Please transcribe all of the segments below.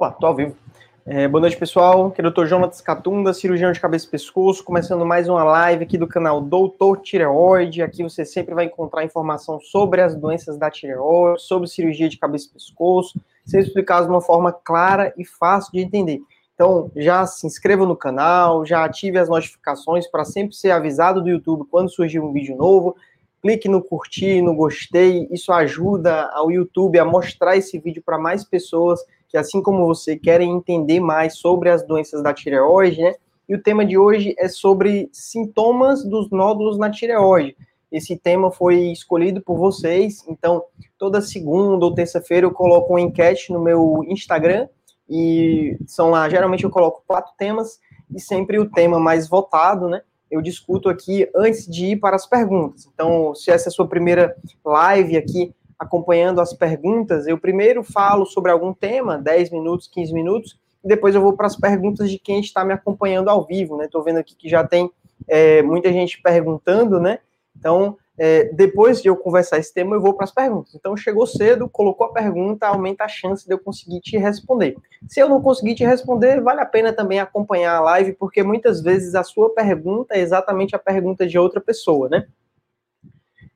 Opa, tô ao vivo. É, boa noite, pessoal. Aqui é o Dr. Jonatas Catunda, cirurgião de cabeça e pescoço, começando mais uma live aqui do canal Doutor Tireoide. Aqui você sempre vai encontrar informação sobre as doenças da tireoide, sobre cirurgia de cabeça e pescoço, sempre explicado de uma forma clara e fácil de entender. Então, já se inscreva no canal, já ative as notificações para sempre ser avisado do YouTube quando surgir um vídeo novo. Clique no curtir, no gostei, isso ajuda ao YouTube a mostrar esse vídeo para mais pessoas que, assim como você, querem entender mais sobre as doenças da tireoide, né? E o tema de hoje é sobre sintomas dos nódulos na tireoide. Esse tema foi escolhido por vocês, então toda segunda ou terça-feira eu coloco uma enquete no meu Instagram e são lá, geralmente eu coloco quatro temas e sempre o tema mais votado, né? Eu discuto aqui antes de ir para as perguntas. Então, se essa é a sua primeira live aqui acompanhando as perguntas, eu primeiro falo sobre algum tema, 10 minutos, 15 minutos, e depois eu vou para as perguntas de quem está me acompanhando ao vivo, né? Estou vendo aqui que já tem é, muita gente perguntando, né? Então, é, depois de eu conversar esse tema, eu vou para as perguntas. Então, chegou cedo, colocou a pergunta, aumenta a chance de eu conseguir te responder. Se eu não conseguir te responder, vale a pena também acompanhar a live, porque muitas vezes a sua pergunta é exatamente a pergunta de outra pessoa, né?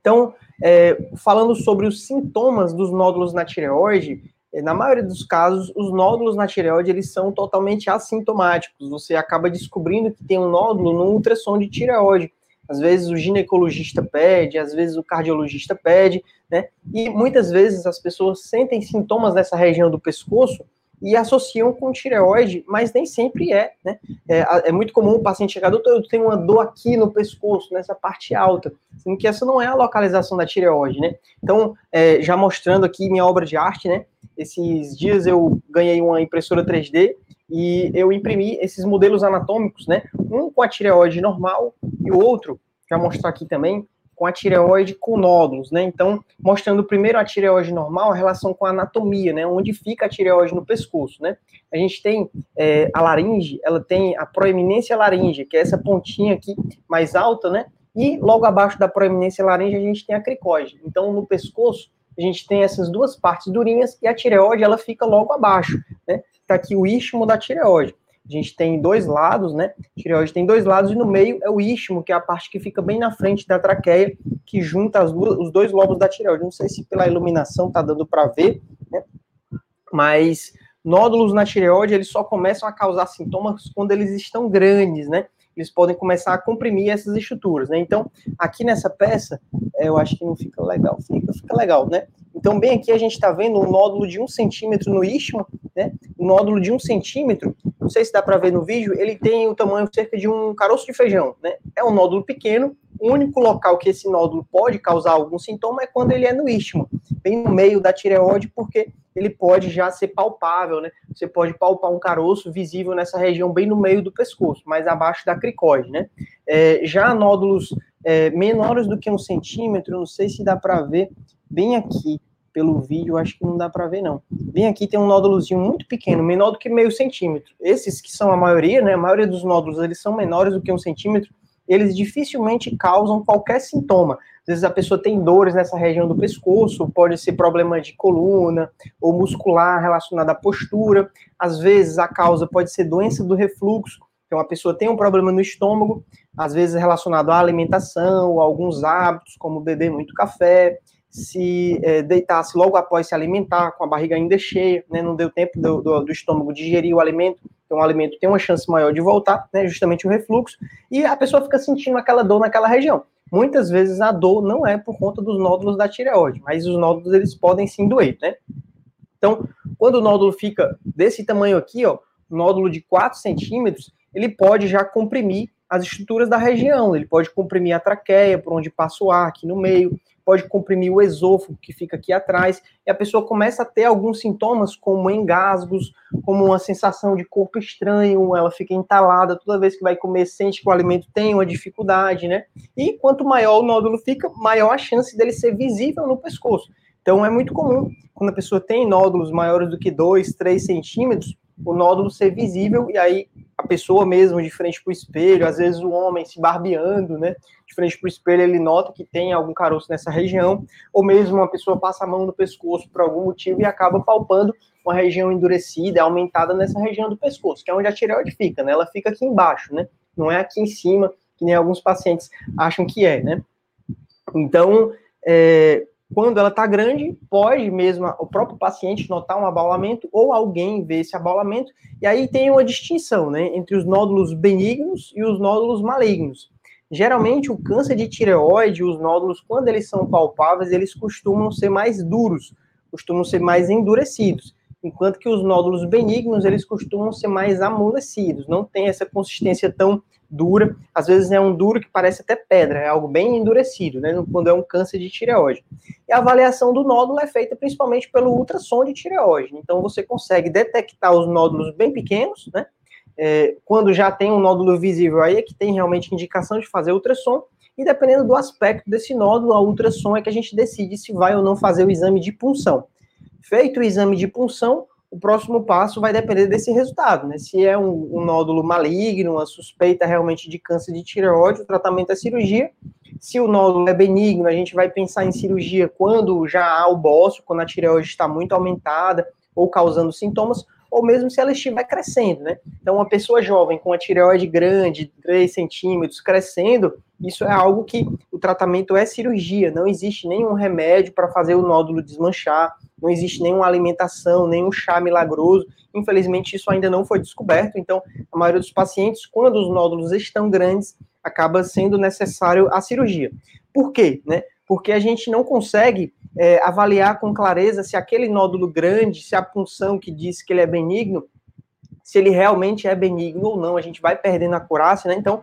Então, é, falando sobre os sintomas dos nódulos na tireoide, é, na maioria dos casos, os nódulos na tireoide eles são totalmente assintomáticos. Você acaba descobrindo que tem um nódulo no ultrassom de tireoide. Às vezes o ginecologista pede, às vezes o cardiologista pede, né? E muitas vezes as pessoas sentem sintomas nessa região do pescoço e associam com tireoide, mas nem sempre é, né? É, é, muito comum o paciente chegar, doutor, eu tenho uma dor aqui no pescoço, nessa parte alta, sendo que essa não é a localização da tireoide, né? Então, é, já mostrando aqui minha obra de arte, né? Esses dias eu ganhei uma impressora 3D e eu imprimi esses modelos anatômicos, né? Um com a tireoide normal e o outro, já mostrar aqui também, com a tireoide com nódulos, né? Então, mostrando primeiro a tireoide normal, a relação com a anatomia, né? Onde fica a tireoide no pescoço, né? A gente tem é, a laringe, ela tem a proeminência laringe, que é essa pontinha aqui mais alta, né? E logo abaixo da proeminência laringe a gente tem a cricóide. Então, no pescoço, a gente tem essas duas partes durinhas e a tireoide, ela fica logo abaixo, né? Tá aqui o istmo da tireoide a gente tem dois lados, né? A tireoide tem dois lados e no meio é o istmo, que é a parte que fica bem na frente da traqueia, que junta duas, os dois lobos da tireoide. Não sei se pela iluminação tá dando para ver, né? Mas nódulos na tireoide, eles só começam a causar sintomas quando eles estão grandes, né? Eles podem começar a comprimir essas estruturas, né? Então, aqui nessa peça, é, eu acho que não fica legal, fica, fica legal, né? Então, bem aqui a gente está vendo um nódulo de um centímetro no istmo, né? Um nódulo de um centímetro, não sei se dá para ver no vídeo, ele tem o tamanho cerca de um caroço de feijão, né? É um nódulo pequeno, o único local que esse nódulo pode causar algum sintoma é quando ele é no istmo, bem no meio da tireoide, porque ele pode já ser palpável, né? Você pode palpar um caroço visível nessa região bem no meio do pescoço, mais abaixo da cricóide, né? É, já nódulos é, menores do que um centímetro, não sei se dá para ver bem aqui, pelo vídeo, acho que não dá para ver, não. Bem aqui tem um nódulozinho muito pequeno, menor do que meio centímetro. Esses que são a maioria, né, a maioria dos nódulos, eles são menores do que um centímetro, eles dificilmente causam qualquer sintoma. Às vezes a pessoa tem dores nessa região do pescoço, pode ser problema de coluna ou muscular relacionado à postura. Às vezes a causa pode ser doença do refluxo, então a pessoa tem um problema no estômago, às vezes relacionado à alimentação, a alguns hábitos, como beber muito café, se é, deitasse logo após se alimentar, com a barriga ainda cheia, né, não deu tempo do, do, do, estômago digerir o alimento, então o alimento tem uma chance maior de voltar, né, justamente o refluxo, e a pessoa fica sentindo aquela dor naquela região. Muitas vezes a dor não é por conta dos nódulos da tireoide, mas os nódulos eles podem sim doer, né? Então, quando o nódulo fica desse tamanho aqui, ó, nódulo de 4 centímetros, ele pode já comprimir as estruturas da região, ele pode comprimir a traqueia, por onde passa o ar aqui no meio, pode comprimir o esôfago que fica aqui atrás, e a pessoa começa a ter alguns sintomas, como engasgos, como uma sensação de corpo estranho, ela fica entalada, toda vez que vai comer, sente que o alimento tem uma dificuldade, né? E quanto maior o nódulo fica, maior a chance dele ser visível no pescoço. Então é muito comum, quando a pessoa tem nódulos maiores do que 2, 3 centímetros, o nódulo ser visível, e aí pessoa mesmo de frente para o espelho, às vezes o homem se barbeando, né? De frente para o espelho, ele nota que tem algum caroço nessa região, ou mesmo uma pessoa passa a mão no pescoço por algum motivo e acaba palpando uma região endurecida, aumentada nessa região do pescoço, que é onde a tireoide fica, né? Ela fica aqui embaixo, né? Não é aqui em cima, que nem alguns pacientes acham que é, né? Então, é, quando ela está grande, pode mesmo o próprio paciente notar um abaulamento ou alguém ver esse abaulamento, e aí tem uma distinção né, entre os nódulos benignos e os nódulos malignos. Geralmente, o câncer de tireoide, os nódulos, quando eles são palpáveis, eles costumam ser mais duros, costumam ser mais endurecidos, enquanto que os nódulos benignos, eles costumam ser mais amolecidos, não tem essa consistência tão dura, às vezes é um duro que parece até pedra, é algo bem endurecido, né, quando é um câncer de tireoide. E a avaliação do nódulo é feita principalmente pelo ultrassom de tireoide. Então você consegue detectar os nódulos bem pequenos, né? É, quando já tem um nódulo visível aí é que tem realmente indicação de fazer ultrassom. E dependendo do aspecto desse nódulo, a ultrassom é que a gente decide se vai ou não fazer o exame de punção. Feito o exame de punção, o próximo passo vai depender desse resultado, né? Se é um, um, nódulo maligno, uma suspeita realmente de câncer de tireoide, o tratamento é cirurgia. Se o nódulo é benigno, a gente vai pensar em cirurgia quando já há o bócio, quando a tireoide está muito aumentada ou causando sintomas, ou mesmo se ela estiver crescendo, né? Então, uma pessoa jovem com a tireoide grande, 3 centímetros, crescendo, isso é algo que o tratamento é cirurgia, não existe nenhum remédio para fazer o nódulo desmanchar, não existe nenhuma alimentação, nenhum chá milagroso. Infelizmente, isso ainda não foi descoberto. Então, a maioria dos pacientes, quando os nódulos estão grandes, acaba sendo necessário a cirurgia. Por quê? Né? Porque a gente não consegue é, avaliar com clareza se aquele nódulo grande, se a punção que diz que ele é benigno, se ele realmente é benigno ou não. A gente vai perdendo a curácia, né? Então,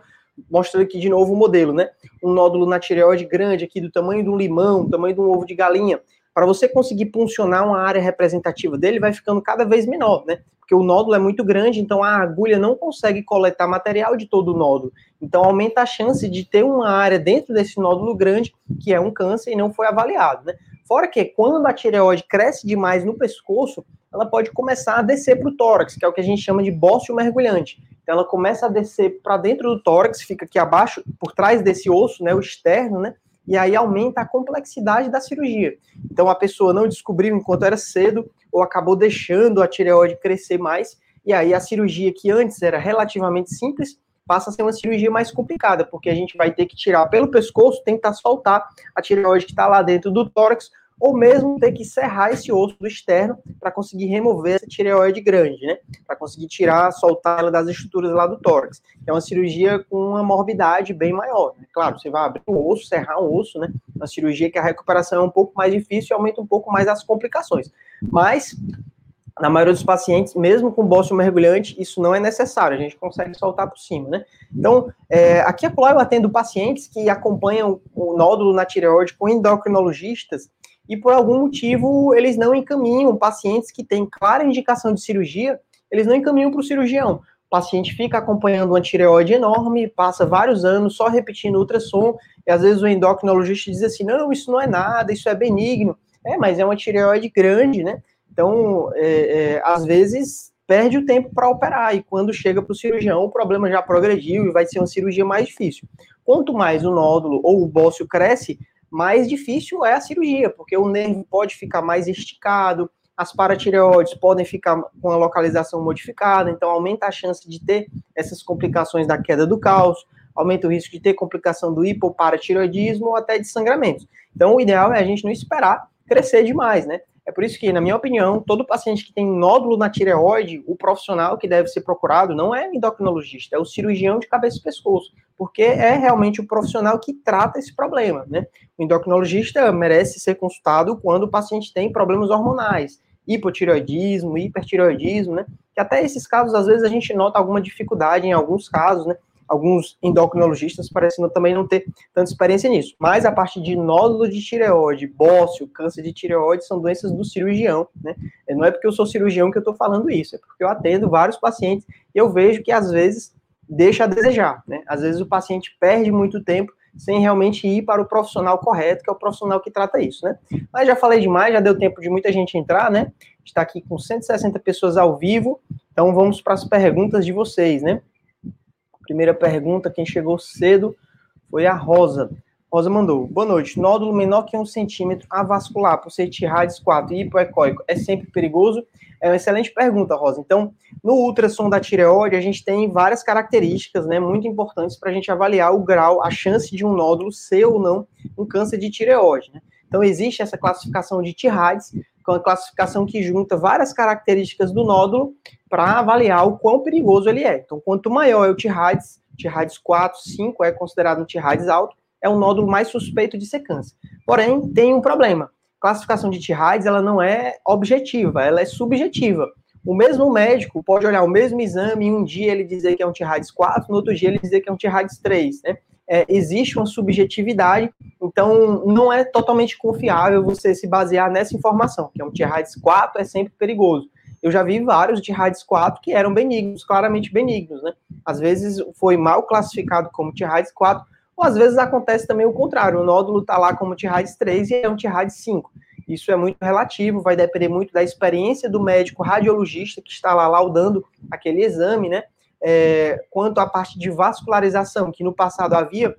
mostrando aqui de novo o modelo, né? Um nódulo na tireoide grande aqui, do tamanho de um limão, do tamanho de um ovo de galinha para você conseguir puncionar uma área representativa dele, vai ficando cada vez menor, né? Porque o nódulo é muito grande, então a agulha não consegue coletar material de todo o nódulo. Então aumenta a chance de ter uma área dentro desse nódulo grande que é um câncer e não foi avaliado, né? Fora que quando a tireoide cresce demais no pescoço, ela pode começar a descer para o tórax, que é o que a gente chama de bócio mergulhante. Então ela começa a descer para dentro do tórax, fica aqui abaixo, por trás desse osso, né, o externo, né? e aí aumenta a complexidade da cirurgia. Então a pessoa não descobriu enquanto era cedo ou acabou deixando a tireoide crescer mais, e aí a cirurgia que antes era relativamente simples passa a ser uma cirurgia mais complicada, porque a gente vai ter que tirar pelo pescoço, tentar soltar a tireoide que está lá dentro do tórax ou mesmo ter que serrar esse osso do externo para conseguir remover essa tireoide grande, né? Para conseguir tirar, soltar ela das estruturas lá do tórax. É uma cirurgia com uma morbidade bem maior. Né? Claro, você vai abrir o osso, serrar o osso, né? Uma cirurgia que a recuperação é um pouco mais difícil e aumenta um pouco mais as complicações. Mas na maioria dos pacientes, mesmo com bócio mergulhante, isso não é necessário, a gente consegue soltar por cima, né? Então, é, aqui a eu atendo pacientes que acompanham o nódulo na tireoide com endocrinologistas e por algum motivo eles não encaminham pacientes que têm clara indicação de cirurgia, eles não encaminham para o cirurgião. O paciente fica acompanhando uma tireoide enorme, passa vários anos só repetindo ultrassom, e às vezes o endocrinologista diz assim: não, isso não é nada, isso é benigno. É, mas é uma tireoide grande, né? Então, é, é, às vezes perde o tempo para operar, e quando chega para o cirurgião, o problema já progrediu e vai ser uma cirurgia mais difícil. Quanto mais o nódulo ou o bócio cresce, mais difícil é a cirurgia, porque o nervo pode ficar mais esticado, as paratireoides podem ficar com a localização modificada, então aumenta a chance de ter essas complicações da queda do cálcio, aumenta o risco de ter complicação do hipoparatireoidismo ou até de sangramentos. Então, o ideal é a gente não esperar crescer demais, né? É por isso que, na minha opinião, todo paciente que tem nódulo na tireoide, o profissional que deve ser procurado não é endocrinologista, é o cirurgião de cabeça e pescoço, porque é realmente o profissional que trata esse problema, né? O endocrinologista merece ser consultado quando o paciente tem problemas hormonais, hipotireoidismo, hipertireoidismo, né? Que até esses casos, às vezes, a gente nota alguma dificuldade em alguns casos, né? Alguns endocrinologistas parecem também não ter tanta experiência nisso. Mas a parte de nódulo de tireoide, bócio, câncer de tireoide são doenças do cirurgião, né? Não é porque eu sou cirurgião que eu estou falando isso, é porque eu atendo vários pacientes e eu vejo que às vezes deixa a desejar, né? Às vezes o paciente perde muito tempo sem realmente ir para o profissional correto, que é o profissional que trata isso, né? Mas já falei demais, já deu tempo de muita gente entrar, né? Está aqui com 160 pessoas ao vivo, então vamos para as perguntas de vocês, né? Primeira pergunta, quem chegou cedo foi a Rosa. Rosa mandou, boa noite, nódulo menor que um centímetro avascular, por ser Tirades 4 e hipoecóico, é sempre perigoso? É uma excelente pergunta, Rosa. Então, no ultrassom da tireoide, a gente tem várias características, né, muito importantes para a gente avaliar o grau, a chance de um nódulo ser ou não um câncer de tireoide, né? Então, existe essa classificação de Tirades, que é uma classificação que junta várias características do nódulo para avaliar o quão perigoso ele é. Então, quanto maior é o Tirades, Tirades 4, 5 é considerado um Tirades alto, é um nódulo mais suspeito de ser câncer. Porém, tem um problema. Classificação de T-RADS, ela não é objetiva, ela é subjetiva. O mesmo médico pode olhar o mesmo exame e um dia ele dizer que é um T-RADS 4, no outro dia ele dizer que é um T-RADS 3, né? É, existe uma subjetividade, então não é totalmente confiável você se basear nessa informação, que é um T-RADS 4 é sempre perigoso. Eu já vi vários T-RADS 4 que eram benignos, claramente benignos, né? Às vezes foi mal classificado como T-RADS 4, ou às vezes acontece também o contrário, o nódulo está lá como T-RADS 3 e é um T-RADS 5. Isso é muito relativo, vai depender muito da experiência do médico radiologista que está lá laudando aquele exame, né? É, quanto à parte de vascularização, que no passado havia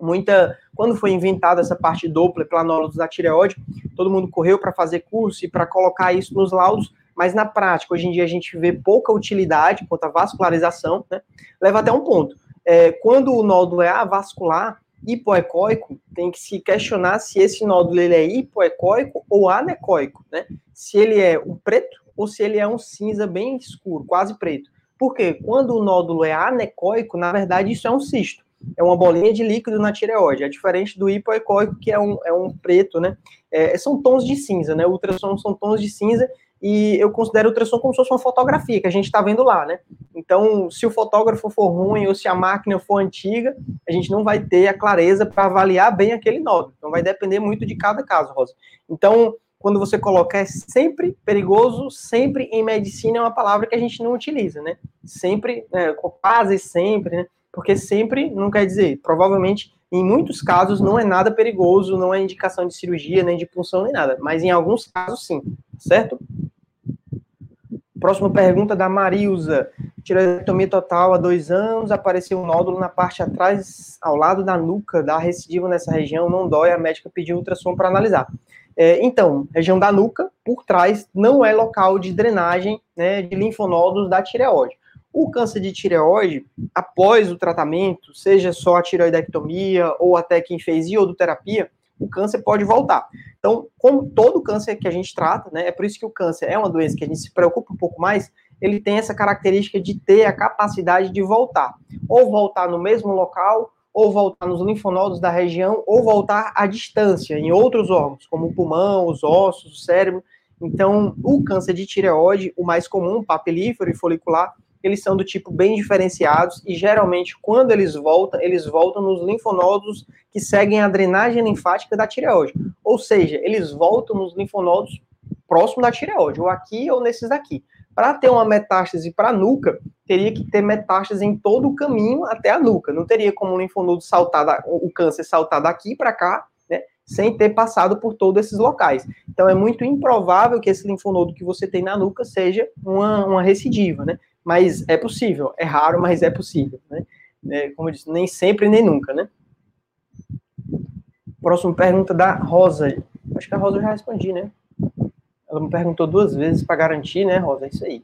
muita. Quando foi inventada essa parte Doppler planólogos da tireoide, todo mundo correu para fazer curso e para colocar isso nos laudos, mas na prática, hoje em dia, a gente vê pouca utilidade quanto à vascularização, né? Leva até um ponto é, quando o nódulo é avascular, hipoecóico, tem que se questionar se esse nódulo ele é hipoecóico ou anecóico, né? Se ele é um preto ou se ele é um cinza bem escuro, quase preto. Porque quando o nódulo é anecóico, na verdade isso é um cisto. É uma bolinha de líquido na tireoide. É diferente do hipoecóico, que é um, é um preto, né? É, são tons de cinza, né? Ultrassom são tons de cinza e eu considero o ultrassom como se fosse uma fotografia que a gente está vendo lá, né? Então, se o fotógrafo for ruim ou se a máquina for antiga, a gente não vai ter a clareza para avaliar bem aquele nódulo. Então, vai depender muito de cada caso, Rosa. Então, quando você coloca é sempre perigoso, sempre em medicina é uma palavra que a gente não utiliza, né? Sempre, né, quase sempre, né? Porque sempre não quer dizer, provavelmente, em muitos casos não é nada perigoso, não é indicação de cirurgia, nem de punção, nem nada, mas em alguns casos sim, certo? Próxima pergunta da Marilza. Tireotomia total há dois anos, apareceu um nódulo na parte atrás, ao lado da nuca, da recidiva nessa região, não dói, a médica pediu ultrassom para analisar. É, então, região da nuca, por trás, não é local de drenagem né, de linfonodos da tireoide. O câncer de tireoide, após o tratamento, seja só a tireoidectomia ou até quem fez iodoterapia, o câncer pode voltar. Então, como todo câncer que a gente trata, né, é por isso que o câncer é uma doença que a gente se preocupa um pouco mais, ele tem essa característica de ter a capacidade de voltar. Ou voltar no mesmo local, ou voltar nos linfonodos da região, ou voltar à distância, em outros órgãos, como o pulmão, os ossos, o cérebro. Então, o câncer de tireoide, o mais comum, papilífero e folicular, eles são do tipo bem diferenciados e geralmente quando eles voltam, eles voltam nos linfonodos que seguem a drenagem linfática da tireoide. Ou seja, eles voltam nos linfonodos próximo da tireoide, ou aqui ou nesses daqui. Para ter uma metástase para a nuca, teria que ter metástase em todo o caminho até a nuca. Não teria como o linfonodo saltar, o câncer saltar daqui para cá, né, sem ter passado por todos esses locais. Então é muito improvável que esse linfonodo que você tem na nuca seja uma, uma recidiva, né? mas é possível. É raro, mas é possível, né? É, como eu disse, nem sempre nem nunca, né? Próxima pergunta da Rosa. Acho que a Rosa eu já respondi, né? Ela me perguntou duas vezes para garantir, né, Rosa? É isso aí.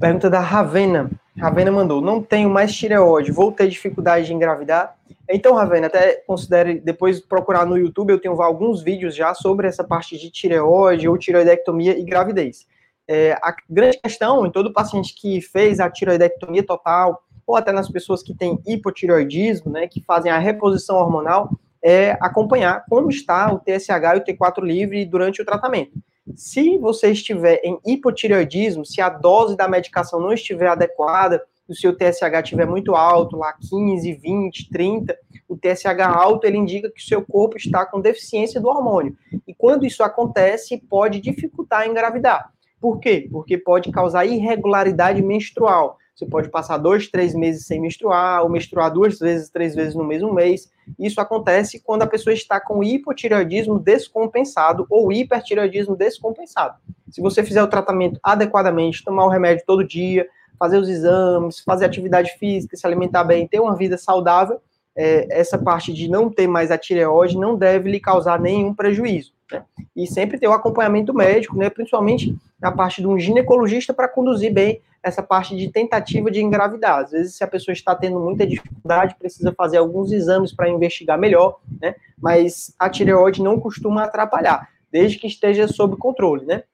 Pergunta da Ravena. Ravena mandou: Não tenho mais tireoide, vou ter dificuldade de engravidar? Então, Ravena, até considere depois procurar no YouTube. Eu tenho alguns vídeos já sobre essa parte de tireoide ou tireoidectomia e gravidez. É, a grande questão em todo paciente que fez a tiroidectomia total, ou até nas pessoas que têm hipotireoidismo, né, que fazem a reposição hormonal, é acompanhar como está o TSH e o T4 livre durante o tratamento. Se você estiver em hipotireoidismo, se a dose da medicação não estiver adequada, o seu TSH estiver muito alto, lá 15, 20, 30, o TSH alto ele indica que o seu corpo está com deficiência do hormônio. E quando isso acontece, pode dificultar engravidar. Por quê? Porque pode causar irregularidade menstrual. Você pode passar dois, três meses sem menstruar, ou menstruar duas vezes, três vezes no mesmo mês. Isso acontece quando a pessoa está com hipotireoidismo descompensado ou hipertireoidismo descompensado. Se você fizer o tratamento adequadamente, tomar o remédio todo dia, fazer os exames, fazer atividade física, se alimentar bem, ter uma vida saudável, é, essa parte de não ter mais a tireoide não deve lhe causar nenhum prejuízo. Né? E sempre ter o acompanhamento médico, né, principalmente na parte de um ginecologista para conduzir bem essa parte de tentativa de engravidar. Às vezes, se a pessoa está tendo muita dificuldade, precisa fazer alguns exames para investigar melhor, né? Mas a tireoide não costuma atrapalhar, desde que esteja sob controle, né?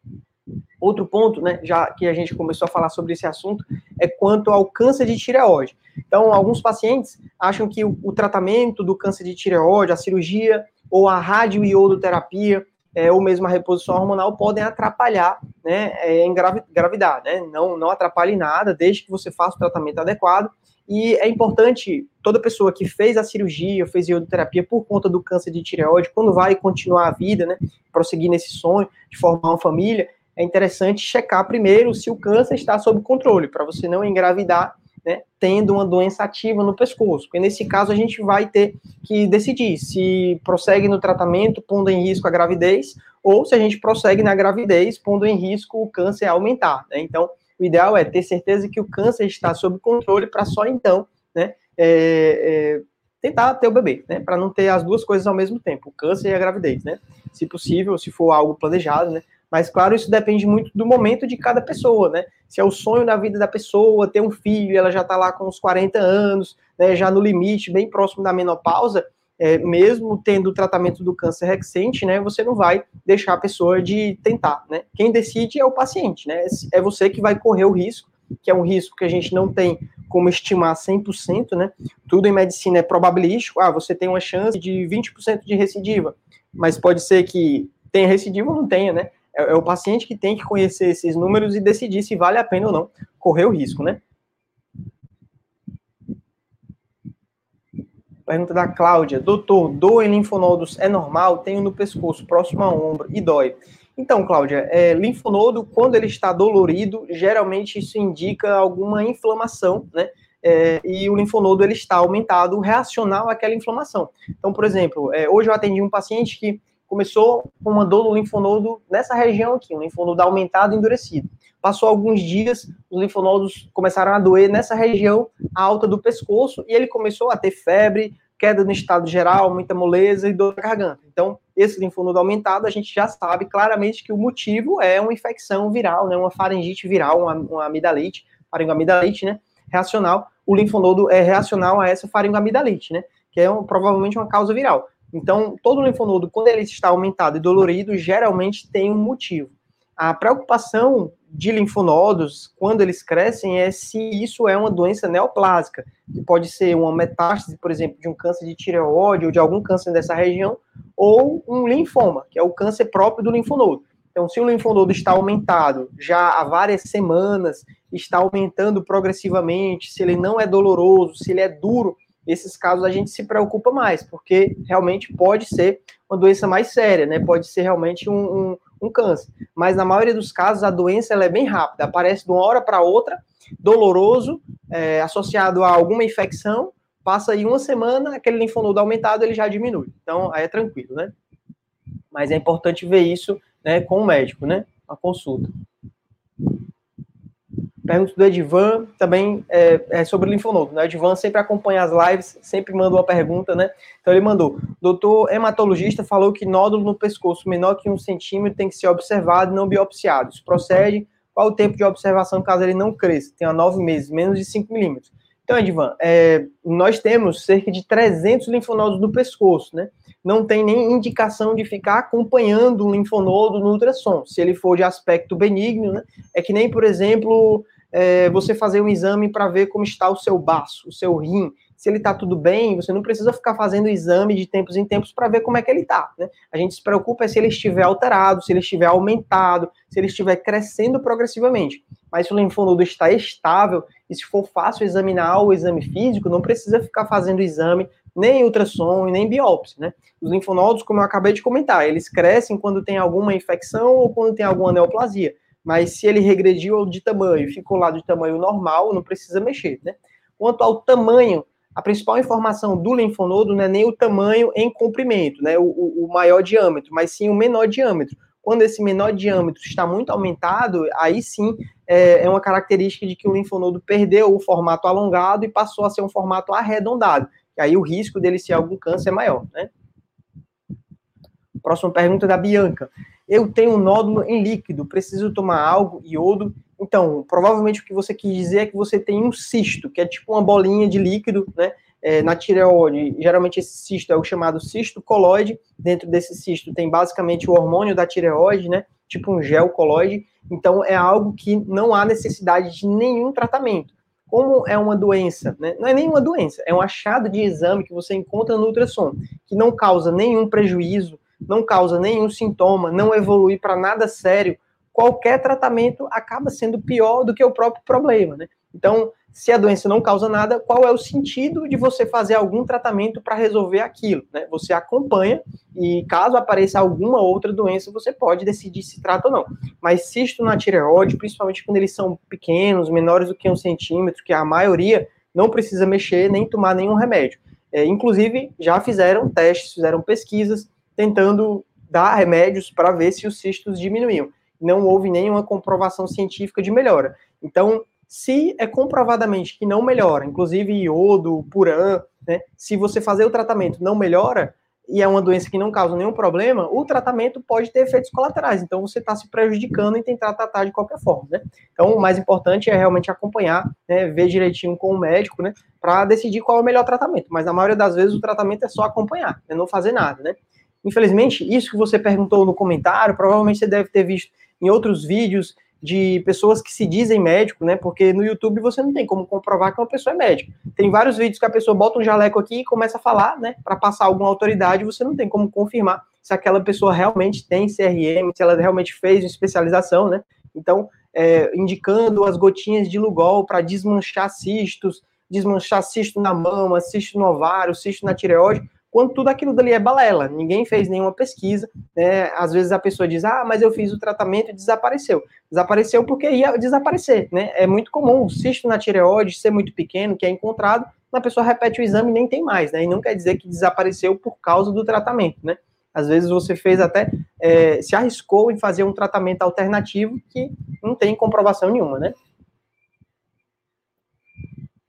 Outro ponto, né, já que a gente começou a falar sobre esse assunto, é quanto ao câncer de tireoide. Então, alguns pacientes acham que o, o tratamento do câncer de tireoide, a cirurgia ou a radioiodoterapia, é, ou mesmo a reposição hormonal podem atrapalhar né, é, em gravidade, né? Não, não atrapalhe nada, desde que você faça o tratamento adequado. E é importante, toda pessoa que fez a cirurgia, fez iodoterapia por conta do câncer de tireoide, quando vai continuar a vida, né, prosseguir nesse sonho de formar uma família, é interessante checar primeiro se o câncer está sob controle, para você não engravidar né, tendo uma doença ativa no pescoço. Porque nesse caso a gente vai ter que decidir se prossegue no tratamento, pondo em risco a gravidez, ou se a gente prossegue na gravidez, pondo em risco o câncer aumentar. Né? Então, o ideal é ter certeza que o câncer está sob controle para só então né, é, é, tentar ter o bebê, né, para não ter as duas coisas ao mesmo tempo, o câncer e a gravidez, né? Se possível, se for algo planejado, né? Mas, claro, isso depende muito do momento de cada pessoa, né? Se é o sonho da vida da pessoa ter um filho, ela já está lá com uns 40 anos, né, já no limite, bem próximo da menopausa, é, mesmo tendo o tratamento do câncer recente, né, você não vai deixar a pessoa de tentar, né? Quem decide é o paciente, né? É você que vai correr o risco, que é um risco que a gente não tem como estimar 100%, né? Tudo em medicina é probabilístico. Ah, você tem uma chance de 20% de recidiva, mas pode ser que tenha recidiva ou não tenha, né? É, é, o paciente que tem que conhecer esses números e decidir se vale a pena ou não correr o risco, né? Pergunta da Cláudia. Doutor, dor em linfonodos é normal? Tenho no pescoço, próximo ao ombro, e dói. Então, Cláudia, é, linfonodo, quando ele está dolorido, geralmente isso indica alguma inflamação, né? É, e o linfonodo ele está aumentado, reacional àquela inflamação. Então, por exemplo, é, hoje eu atendi um paciente que começou com uma dor no linfonodo nessa região aqui, um linfonodo aumentado e endurecido. Passou alguns dias, os linfonodos começaram a doer nessa região alta do pescoço e ele começou a ter febre, queda no estado geral, muita moleza e dor na garganta. Então, esse linfonodo aumentado, a gente já sabe claramente que o motivo é uma infecção viral, né, uma faringite viral, uma, uma amidalite, faringoamidalite, né, reacional. O linfonodo é reacional a essa faringoamidalite, né, que é um, provavelmente uma causa viral. Então, todo linfonodo, quando ele está aumentado e dolorido, geralmente tem um motivo. A preocupação de linfonodos, quando eles crescem, é se isso é uma doença neoplásica, que pode ser uma metástase, por exemplo, de um câncer de tireoide ou de algum câncer dessa região, ou um linfoma, que é o câncer próprio do linfonodo. Então, se o linfonodo está aumentado já há várias semanas, está aumentando progressivamente, se ele não é doloroso, se ele é duro, esses casos a gente se preocupa mais, porque realmente pode ser uma doença mais séria, né? Pode ser realmente um, um, um câncer. Mas na maioria dos casos a doença é bem rápida, aparece de uma hora para outra, doloroso, é, associado a alguma infecção, passa aí uma semana, aquele linfonodo aumentado ele já diminui. Então aí é tranquilo, né? Mas é importante ver isso né, com o médico, né? A consulta. Pergunta do Edvan, também é, é sobre linfonodo. Né? O Edvan sempre acompanha as lives, sempre manda uma pergunta, né? Então ele mandou: doutor hematologista falou que nódulo no pescoço menor que um centímetro tem que ser observado e não biopsiado. Isso procede? Qual o tempo de observação caso ele não cresça? Tenha nove meses, menos de 5 milímetros. Então, Edvan, é, nós temos cerca de 300 linfonodos no pescoço, né? Não tem nem indicação de ficar acompanhando o linfonodo no ultrassom. Se ele for de aspecto benigno, né? É que nem, por exemplo, é, você fazer um exame para ver como está o seu baço, o seu rim. Se ele está tudo bem, você não precisa ficar fazendo exame de tempos em tempos para ver como é que ele está. Né? A gente se preocupa é se ele estiver alterado, se ele estiver aumentado, se ele estiver crescendo progressivamente. Mas se o linfonodo está estável e se for fácil examinar o exame físico, não precisa ficar fazendo exame nem ultrassom nem biópsia, né? Os linfonodos, como eu acabei de comentar, eles crescem quando tem alguma infecção ou quando tem alguma neoplasia mas se ele regrediu de tamanho ficou lá de tamanho normal, não precisa mexer, né? Quanto ao tamanho, a principal informação do linfonodo não é nem o tamanho em comprimento, né, o, o maior diâmetro, mas sim o menor diâmetro. Quando esse menor diâmetro está muito aumentado, aí sim é, é uma característica de que o linfonodo perdeu o formato alongado e passou a ser um formato arredondado. Aí o risco dele ser algum câncer é maior, né? Próxima pergunta da Bianca. Eu tenho um nódulo em líquido, preciso tomar algo, iodo. Então, provavelmente o que você quis dizer é que você tem um cisto, que é tipo uma bolinha de líquido, né? É, na tireoide, geralmente esse cisto é o chamado cisto coloide. Dentro desse cisto tem basicamente o hormônio da tireoide, né? Tipo um gel coloide. Então, é algo que não há necessidade de nenhum tratamento. Como é uma doença, né? não é nenhuma doença, é um achado de exame que você encontra no ultrassom, que não causa nenhum prejuízo não causa nenhum sintoma, não evolui para nada sério, qualquer tratamento acaba sendo pior do que o próprio problema, né? Então, se a doença não causa nada, qual é o sentido de você fazer algum tratamento para resolver aquilo? Né? Você acompanha e caso apareça alguma outra doença, você pode decidir se trata ou não. Mas cisto na tireoide, principalmente quando eles são pequenos, menores do que um centímetro, que a maioria não precisa mexer nem tomar nenhum remédio. É, inclusive, já fizeram testes, fizeram pesquisas tentando dar remédios para ver se os cistos diminuíam. Não houve nenhuma comprovação científica de melhora. Então, se é comprovadamente que não melhora, inclusive iodo, puran, né, se você fazer o tratamento não melhora, e é uma doença que não causa nenhum problema, o tratamento pode ter efeitos colaterais. Então, você está se prejudicando em tentar tratar de qualquer forma, né? Então, o mais importante é realmente acompanhar, né, ver direitinho com o médico, né, para decidir qual é o melhor tratamento. Mas, na maioria das vezes, o tratamento é só acompanhar, é não fazer nada, né? Infelizmente, isso que você perguntou no comentário, provavelmente você deve ter visto em outros vídeos de pessoas que se dizem médico, né? Porque no YouTube você não tem como comprovar que uma pessoa é médico. Tem vários vídeos que a pessoa bota um jaleco aqui e começa a falar, né? Para passar alguma autoridade, você não tem como confirmar se aquela pessoa realmente tem CRM, se ela realmente fez uma especialização, né? Então, é, indicando as gotinhas de Lugol para desmanchar cistos, desmanchar cisto na mama, cisto no ovário, cisto na tireoide, quando tudo aquilo dali é balela, ninguém fez nenhuma pesquisa, né? Às vezes a pessoa diz, ah, mas eu fiz o tratamento e desapareceu. Desapareceu porque ia desaparecer, né? É muito comum o cisto na tireoide ser muito pequeno, que é encontrado, a pessoa repete o exame e nem tem mais, né? E não quer dizer que desapareceu por causa do tratamento, né? Às vezes você fez até, é, se arriscou em fazer um tratamento alternativo que não tem comprovação nenhuma, né?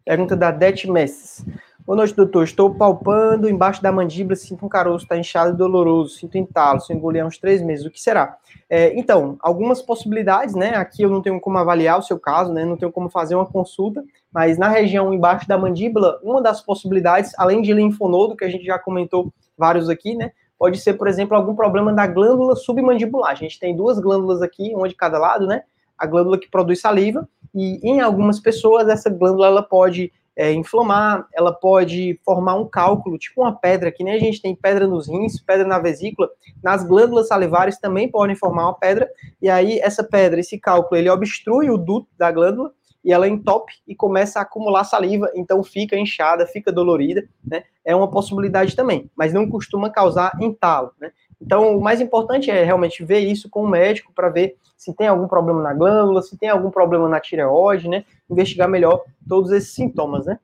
Pergunta da Det Messes. Boa noite, doutor. Estou palpando embaixo da mandíbula, sinto um caroço, está inchado e doloroso, sinto entalo, se engolir há uns três meses. O que será? É, então, algumas possibilidades, né? Aqui eu não tenho como avaliar o seu caso, né? Não tenho como fazer uma consulta, mas na região embaixo da mandíbula, uma das possibilidades, além de linfonodo, que a gente já comentou vários aqui, né? Pode ser, por exemplo, algum problema da glândula submandibular. A gente tem duas glândulas aqui, uma de cada lado, né? A glândula que produz saliva, e em algumas pessoas essa glândula ela pode é, inflamar, ela pode formar um cálculo, tipo uma pedra, que nem a gente tem pedra nos rins, pedra na vesícula, nas glândulas salivares também podem formar uma pedra, e aí essa pedra, esse cálculo, ele obstrui o duto da glândula, e ela entope e começa a acumular saliva, então fica inchada, fica dolorida, né? É uma possibilidade também, mas não costuma causar entalo, né? Então, o mais importante é realmente ver isso com o médico para ver se tem algum problema na glândula, se tem algum problema na tireoide, né? Investigar melhor todos esses sintomas, né?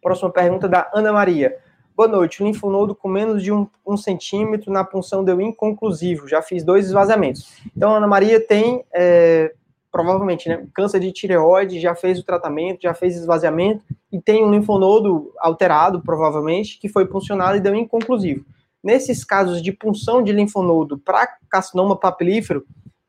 Próxima pergunta da Ana Maria. Boa noite. O linfonodo com menos de um, um, centímetro na punção deu inconclusivo. Já fiz dois esvaziamentos. Então, Ana Maria tem, é, provavelmente, né, câncer de tireoide, já fez o tratamento, já fez esvaziamento e tem um linfonodo alterado, provavelmente, que foi puncionado e deu inconclusivo nesses casos de punção de linfonodo para carcinoma papilífero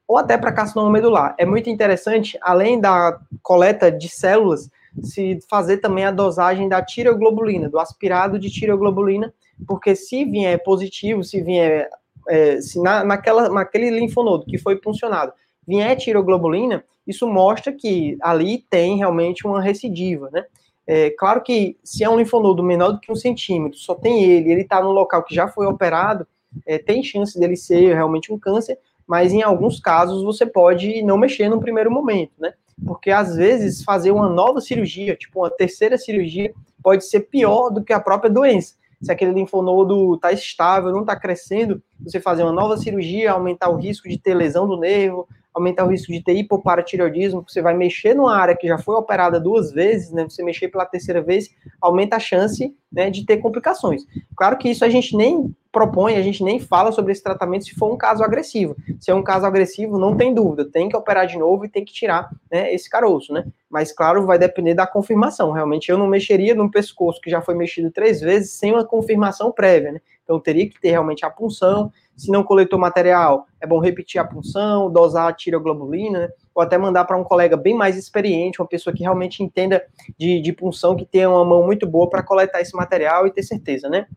ou até para carcinoma medular. É muito interessante, além da coleta de células, se fazer também a dosagem da tireoglobulina, do aspirado de tireoglobulina, porque se vier positivo, se vier é, se na, naquela, naquele linfonodo que foi puncionado, vier tireoglobulina, isso mostra que ali tem realmente uma recidiva, né? É, claro que se é um linfonodo menor do que um centímetro, só tem ele, ele está no local que já foi operado, é, tem chance dele ser realmente um câncer, mas em alguns casos você pode não mexer no primeiro momento, né? Porque às vezes fazer uma nova cirurgia, tipo uma terceira cirurgia, pode ser pior do que a própria doença. Se aquele linfonodo está estável, não está crescendo, você fazer uma nova cirurgia, aumentar o risco de ter lesão do nervo, aumentar o risco de ter hipoparatireoidismo, você vai mexer numa área que já foi operada duas vezes, né? Você mexer pela terceira vez, aumenta a chance né, de ter complicações. Claro que isso a gente nem propõe, a gente nem fala sobre esse tratamento se for um caso agressivo. Se é um caso agressivo, não tem dúvida, tem que operar de novo e tem que tirar né, esse caroço, né? Mas, claro, vai depender da confirmação. Realmente, eu não mexeria num pescoço que já foi mexido três vezes sem uma confirmação prévia, né? Então, teria que ter realmente a punção. Se não coletou material, é bom repetir a punção, dosar a tiroglobulina, né? ou até mandar para um colega bem mais experiente, uma pessoa que realmente entenda de, de punção, que tenha uma mão muito boa para coletar esse material e ter certeza, né?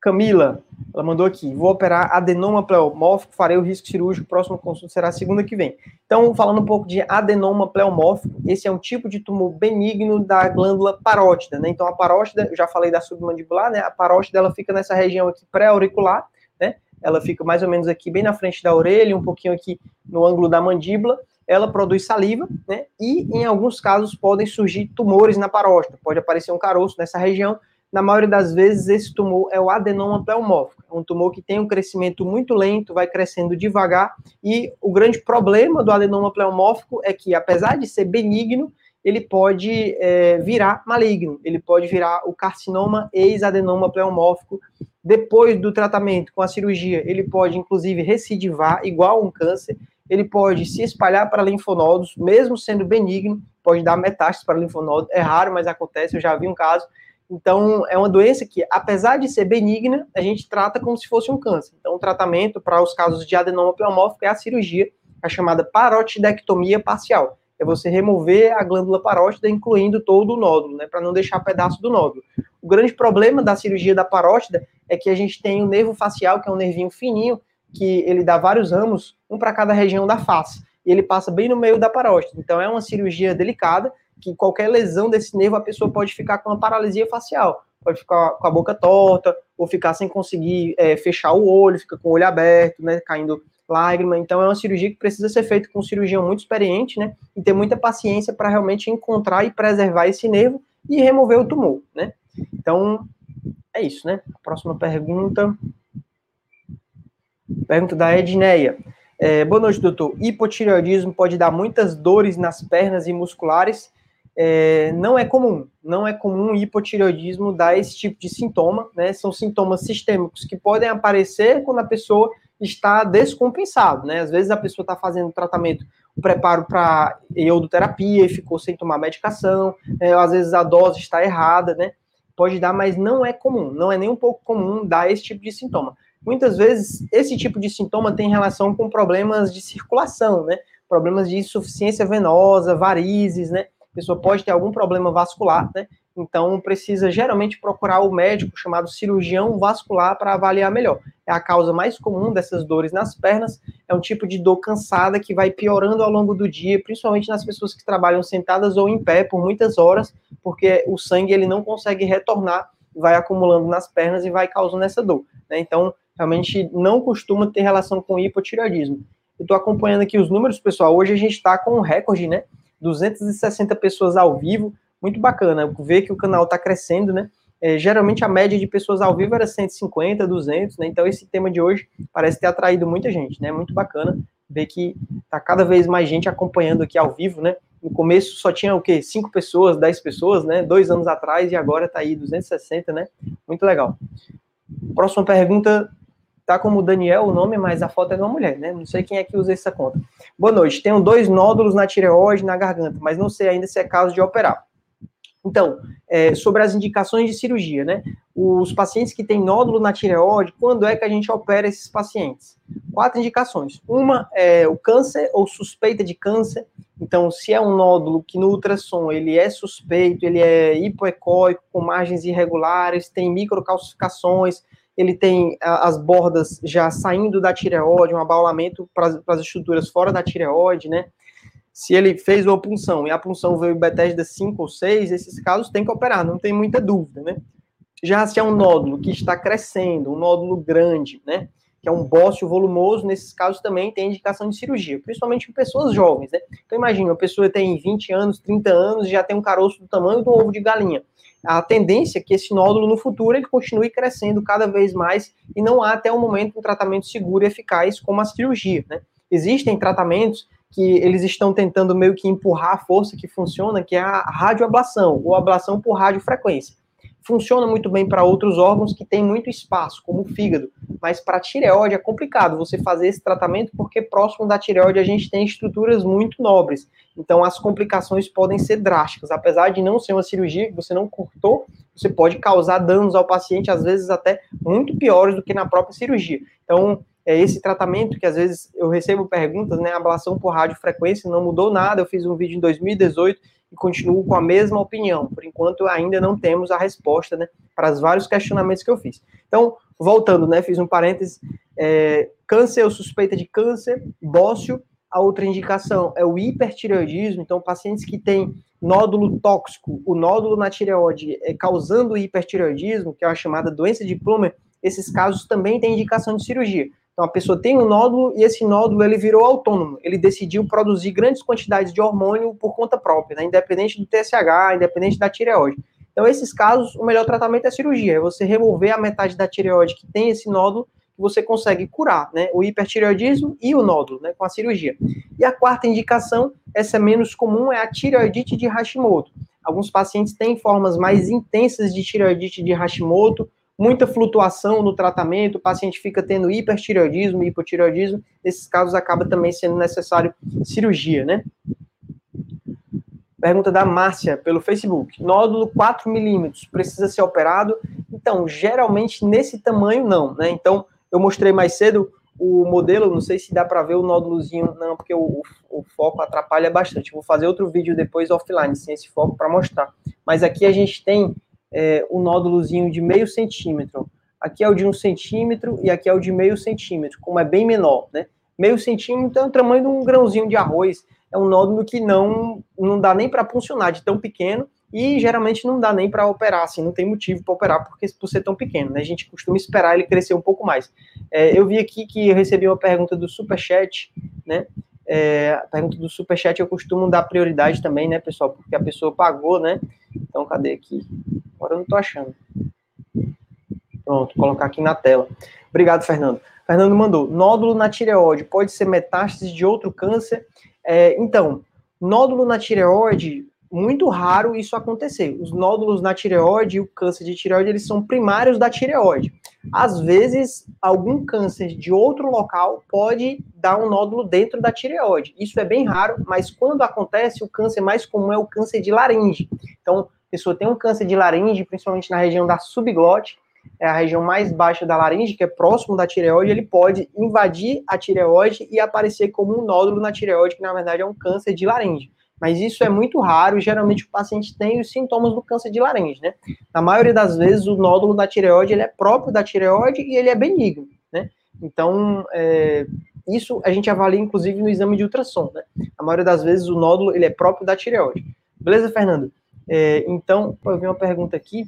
Camila, ela mandou aqui, vou operar adenoma pleomórfico, farei o risco cirúrgico, próximo consulta será segunda que vem. Então, falando um pouco de adenoma pleomórfico, esse é um tipo de tumor benigno da glândula parótida, né? Então, a parótida, eu já falei da submandibular, né? A parótida, ela fica nessa região aqui pré-auricular, né? Ela fica mais ou menos aqui, bem na frente da orelha, um pouquinho aqui no ângulo da mandíbula, ela produz saliva, né? E, em alguns casos, podem surgir tumores na parótida, pode aparecer um caroço nessa região, na maioria das vezes, esse tumor é o adenoma pleomórfico. É um tumor que tem um crescimento muito lento, vai crescendo devagar, e o grande problema do adenoma pleomórfico é que, apesar de ser benigno, ele pode é, virar maligno, ele pode virar o carcinoma ex-adenoma pleomórfico. Depois do tratamento com a cirurgia, ele pode, inclusive, recidivar, igual um câncer, ele pode se espalhar para linfonodos, mesmo sendo benigno, pode dar metástase para linfonodo, é raro, mas acontece, eu já vi um caso, então, é uma doença que, apesar de ser benigna, a gente trata como se fosse um câncer. Então, o tratamento para os casos de adenoma pleomórfico é a cirurgia, a chamada parotidectomia parcial. É você remover a glândula parótida, incluindo todo o nódulo, né, para não deixar pedaço do nódulo. O grande problema da cirurgia da parótida é que a gente tem o nervo facial, que é um nervinho fininho, que ele dá vários ramos, um para cada região da face, e ele passa bem no meio da parótida. Então, é uma cirurgia delicada, que qualquer lesão desse nervo a pessoa pode ficar com uma paralisia facial, pode ficar com a boca torta, ou ficar sem conseguir é, fechar o olho, fica com o olho aberto, né, caindo lágrima. Então é uma cirurgia que precisa ser feita com um cirurgião muito experiente, né, e ter muita paciência para realmente encontrar e preservar esse nervo e remover o tumor, né. Então é isso, né. Próxima pergunta. Pergunta da Edneia. É, boa noite, doutor. Hipotireoidismo pode dar muitas dores nas pernas e musculares é, não é comum, não é comum o hipotireoidismo dar esse tipo de sintoma, né? São sintomas sistêmicos que podem aparecer quando a pessoa está descompensado, né? Às vezes a pessoa está fazendo tratamento, preparo para iodoterapia e ficou sem tomar medicação, é, às vezes a dose está errada, né? Pode dar, mas não é comum, não é nem um pouco comum dar esse tipo de sintoma. Muitas vezes esse tipo de sintoma tem relação com problemas de circulação, né? Problemas de insuficiência venosa, varizes, né? A pessoa pode ter algum problema vascular, né? Então precisa geralmente procurar o médico chamado cirurgião vascular para avaliar melhor. É a causa mais comum dessas dores nas pernas, é um tipo de dor cansada que vai piorando ao longo do dia, principalmente nas pessoas que trabalham sentadas ou em pé por muitas horas, porque o sangue ele não consegue retornar, vai acumulando nas pernas e vai causando essa dor. Né? Então realmente não costuma ter relação com hipotireoidismo. Eu estou acompanhando aqui os números, pessoal. Hoje a gente está com um recorde, né? 260 pessoas ao vivo, muito bacana, ver que o canal está crescendo, né? É, geralmente a média de pessoas ao vivo era 150, 200, né? Então esse tema de hoje parece ter atraído muita gente, né? Muito bacana ver que tá cada vez mais gente acompanhando aqui ao vivo, né? No começo só tinha o quê? 5 pessoas, 10 pessoas, né? Dois anos atrás e agora tá aí 260, né? Muito legal. Próxima pergunta Tá como Daniel o nome, mas a foto é de uma mulher, né? Não sei quem é que usa essa conta. Boa noite. Tenho dois nódulos na tireoide na garganta, mas não sei ainda se é caso de operar. Então, é, sobre as indicações de cirurgia, né? Os pacientes que têm nódulo na tireoide, quando é que a gente opera esses pacientes? Quatro indicações. Uma é o câncer ou suspeita de câncer. Então, se é um nódulo que no ultrassom ele é suspeito, ele é hipoecóico, com margens irregulares, tem microcalcificações, ele tem as bordas já saindo da tireoide, um abaulamento para as estruturas fora da tireoide, né? Se ele fez uma punção e a punção veio Bethesda 5 ou 6, esses casos tem que operar, não tem muita dúvida, né? Já se é um nódulo que está crescendo, um nódulo grande, né? Que é um bócio volumoso, nesses casos também tem indicação de cirurgia, principalmente em pessoas jovens, né? Então imagina, uma pessoa tem 20 anos, 30 anos, já tem um caroço do tamanho de um ovo de galinha a tendência é que esse nódulo no futuro ele continue crescendo cada vez mais e não há até o momento um tratamento seguro e eficaz como a cirurgia, né? existem tratamentos que eles estão tentando meio que empurrar a força que funciona, que é a radioablação, ou ablação por radiofrequência funciona muito bem para outros órgãos que têm muito espaço, como o fígado, mas para tireoide é complicado você fazer esse tratamento porque próximo da tireoide a gente tem estruturas muito nobres. Então as complicações podem ser drásticas, apesar de não ser uma cirurgia que você não cortou, você pode causar danos ao paciente, às vezes até muito piores do que na própria cirurgia. Então, é esse tratamento que às vezes eu recebo perguntas, né? Ablação por radiofrequência não mudou nada. Eu fiz um vídeo em 2018 e continuo com a mesma opinião. Por enquanto, ainda não temos a resposta né, para os vários questionamentos que eu fiz. Então, voltando, né, fiz um parêntese: é, câncer ou suspeita de câncer, bócio. A outra indicação é o hipertireoidismo. Então, pacientes que têm nódulo tóxico, o nódulo na tireoide é, causando hipertireoidismo, que é a chamada doença de Plummer, esses casos também têm indicação de cirurgia. Então a pessoa tem um nódulo e esse nódulo ele virou autônomo. Ele decidiu produzir grandes quantidades de hormônio por conta própria, né? independente do TSH, independente da tireoide. Então esses casos, o melhor tratamento é a cirurgia, é você remover a metade da tireoide que tem esse nódulo que você consegue curar, né? O hipertireoidismo e o nódulo, né? Com a cirurgia. E a quarta indicação, essa é menos comum, é a tireoidite de Hashimoto. Alguns pacientes têm formas mais intensas de tireoidite de Hashimoto, muita flutuação no tratamento, o paciente fica tendo hipertireoidismo, hipotireoidismo, nesses casos acaba também sendo necessário cirurgia, né? Pergunta da Márcia pelo Facebook. Nódulo 4 milímetros precisa ser operado? Então, geralmente nesse tamanho não, né? Então, eu mostrei mais cedo o modelo, não sei se dá para ver o nódulozinho, não, porque o, o, foco atrapalha bastante. Vou fazer outro vídeo depois offline, sem esse foco, para mostrar. Mas aqui a gente tem é, um nódulozinho de meio centímetro. Aqui é o de um centímetro e aqui é o de meio centímetro, como é bem menor, né? Meio centímetro é o tamanho de um grãozinho de arroz. É um nódulo que não, não dá nem para funcionar de tão pequeno e geralmente não dá nem para operar, assim, não tem motivo para operar porque por ser tão pequeno, né? A gente costuma esperar ele crescer um pouco mais. É, eu vi aqui que eu recebi uma pergunta do Superchat, né? É, a pergunta do Superchat eu costumo dar prioridade também, né, pessoal? Porque a pessoa pagou, né? Então, cadê aqui? Agora eu não estou achando. Pronto, colocar aqui na tela. Obrigado, Fernando. Fernando mandou: nódulo na tireoide pode ser metástase de outro câncer? É, então, nódulo na tireoide, muito raro isso acontecer. Os nódulos na tireoide e o câncer de tireoide, eles são primários da tireoide. Às vezes, algum câncer de outro local pode dar um nódulo dentro da tireoide. Isso é bem raro, mas quando acontece, o câncer mais comum é o câncer de laringe. Então, pessoa tem um câncer de laringe, principalmente na região da subglote, é a região mais baixa da laringe, que é próximo da tireoide, ele pode invadir a tireoide e aparecer como um nódulo na tireoide, que na verdade é um câncer de laringe. Mas isso é muito raro geralmente o paciente tem os sintomas do câncer de laringe, né? Na maioria das vezes, o nódulo da tireoide ele é próprio da tireoide e ele é benigno, né? Então, é, isso a gente avalia inclusive no exame de ultrassom, né? Na maioria das vezes, o nódulo ele é próprio da tireoide. Beleza, Fernando? É, então, eu vi uma pergunta aqui.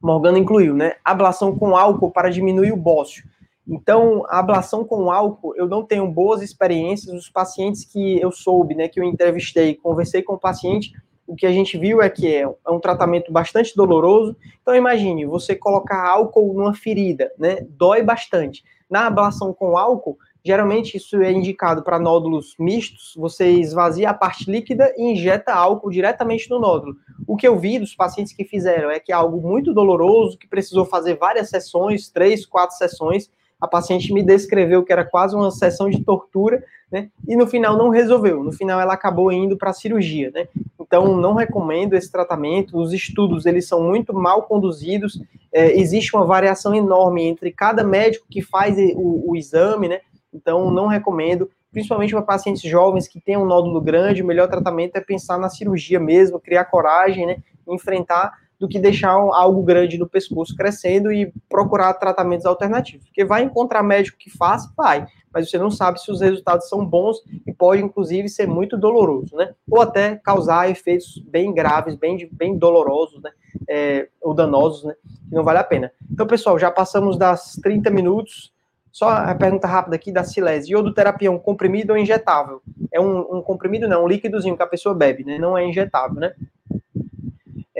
Morgana incluiu, né? Ablação com álcool para diminuir o bócio. Então, a ablação com álcool, eu não tenho boas experiências. Os pacientes que eu soube, né, que eu entrevistei, conversei com o paciente, o que a gente viu é que é, é um tratamento bastante doloroso. Então, imagine, você colocar álcool numa ferida, né, dói bastante. Na ablação com álcool, Geralmente isso é indicado para nódulos mistos, você esvazia a parte líquida e injeta álcool diretamente no nódulo. O que eu vi dos pacientes que fizeram é que é algo muito doloroso, que precisou fazer várias sessões, três, quatro sessões. A paciente me descreveu que era quase uma sessão de tortura, né? E no final não resolveu. No final ela acabou indo para a cirurgia, né? Então não recomendo esse tratamento. Os estudos eles são muito mal conduzidos. É, existe uma variação enorme entre cada médico que faz o, o exame, né? Então, não recomendo, principalmente para pacientes jovens que têm um nódulo grande, o melhor tratamento é pensar na cirurgia mesmo, criar coragem, né, enfrentar, do que deixar algo grande no pescoço crescendo e procurar tratamentos alternativos. Porque vai encontrar médico que faça, vai, mas você não sabe se os resultados são bons e pode, inclusive, ser muito doloroso, né? Ou até causar efeitos bem graves, bem, bem dolorosos, né? É, ou danosos, né? Que não vale a pena. Então, pessoal, já passamos das 30 minutos. Só a pergunta rápida aqui da Silese. Iodoterapia é um comprimido ou injetável? É um, um comprimido, não, um líquidozinho que a pessoa bebe, né? Não é injetável, né?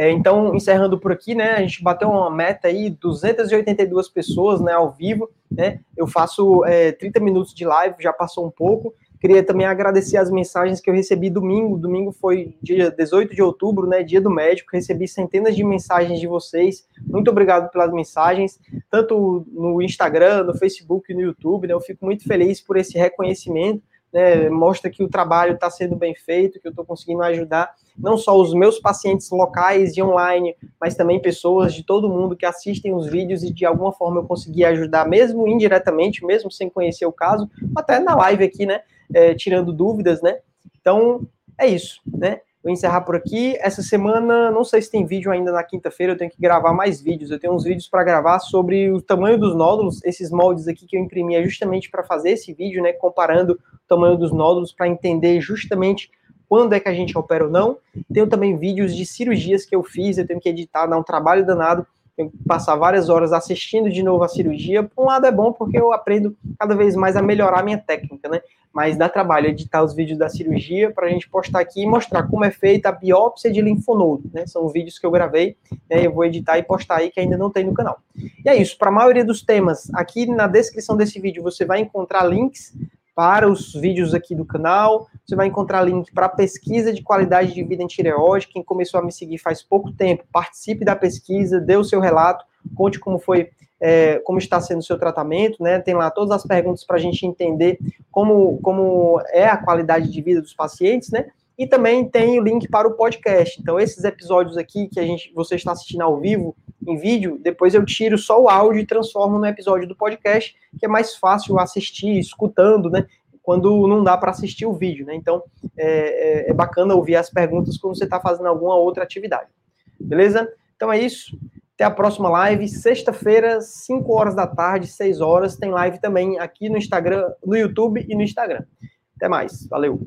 É, então, encerrando por aqui, né, a gente bateu uma meta aí, 282 pessoas, né, ao vivo, né, eu faço é, 30 minutos de live, já passou um pouco, queria também agradecer as mensagens que eu recebi domingo, domingo foi dia 18 de outubro, né, dia do médico, recebi centenas de mensagens de vocês, muito obrigado pelas mensagens, tanto no Instagram, no Facebook, no YouTube, né, eu fico muito feliz por esse reconhecimento, né, mostra que o trabalho está sendo bem feito, que eu estou conseguindo ajudar não só os meus pacientes locais e online, mas também pessoas de todo mundo que assistem os vídeos e de alguma forma eu consegui ajudar, mesmo indiretamente, mesmo sem conhecer o caso, até na live aqui, né, é, tirando dúvidas, né. Então é isso, né. Vou encerrar por aqui. Essa semana, não sei se tem vídeo ainda na quinta-feira, eu tenho que gravar mais vídeos. Eu tenho uns vídeos para gravar sobre o tamanho dos nódulos. Esses moldes aqui que eu imprimi é justamente para fazer esse vídeo, né? Comparando o tamanho dos nódulos, para entender justamente quando é que a gente opera ou não. Tenho também vídeos de cirurgias que eu fiz, eu tenho que editar, dar um trabalho danado tenho que passar várias horas assistindo de novo a cirurgia. Por um lado é bom porque eu aprendo cada vez mais a melhorar a minha técnica, né? Mas dá trabalho editar os vídeos da cirurgia para a gente postar aqui e mostrar como é feita a biópsia de linfonodo, né? São vídeos que eu gravei, né? Eu vou editar e postar aí que ainda não tem no canal. E é isso, para a maioria dos temas, aqui na descrição desse vídeo você vai encontrar links para os vídeos aqui do canal. Você vai encontrar link para pesquisa de qualidade de vida em tireoide. Quem começou a me seguir faz pouco tempo, participe da pesquisa, dê o seu relato, conte como foi, é, como está sendo o seu tratamento, né? Tem lá todas as perguntas para a gente entender como, como é a qualidade de vida dos pacientes, né? E também tem o link para o podcast. Então, esses episódios aqui que a gente, você está assistindo ao vivo, em vídeo, depois eu tiro só o áudio e transformo no episódio do podcast, que é mais fácil assistir, escutando, né? Quando não dá para assistir o vídeo, né? Então, é, é, é bacana ouvir as perguntas quando você está fazendo alguma outra atividade. Beleza? Então é isso. Até a próxima live, sexta-feira, 5 horas da tarde, 6 horas, tem live também aqui no Instagram, no YouTube e no Instagram. Até mais. Valeu.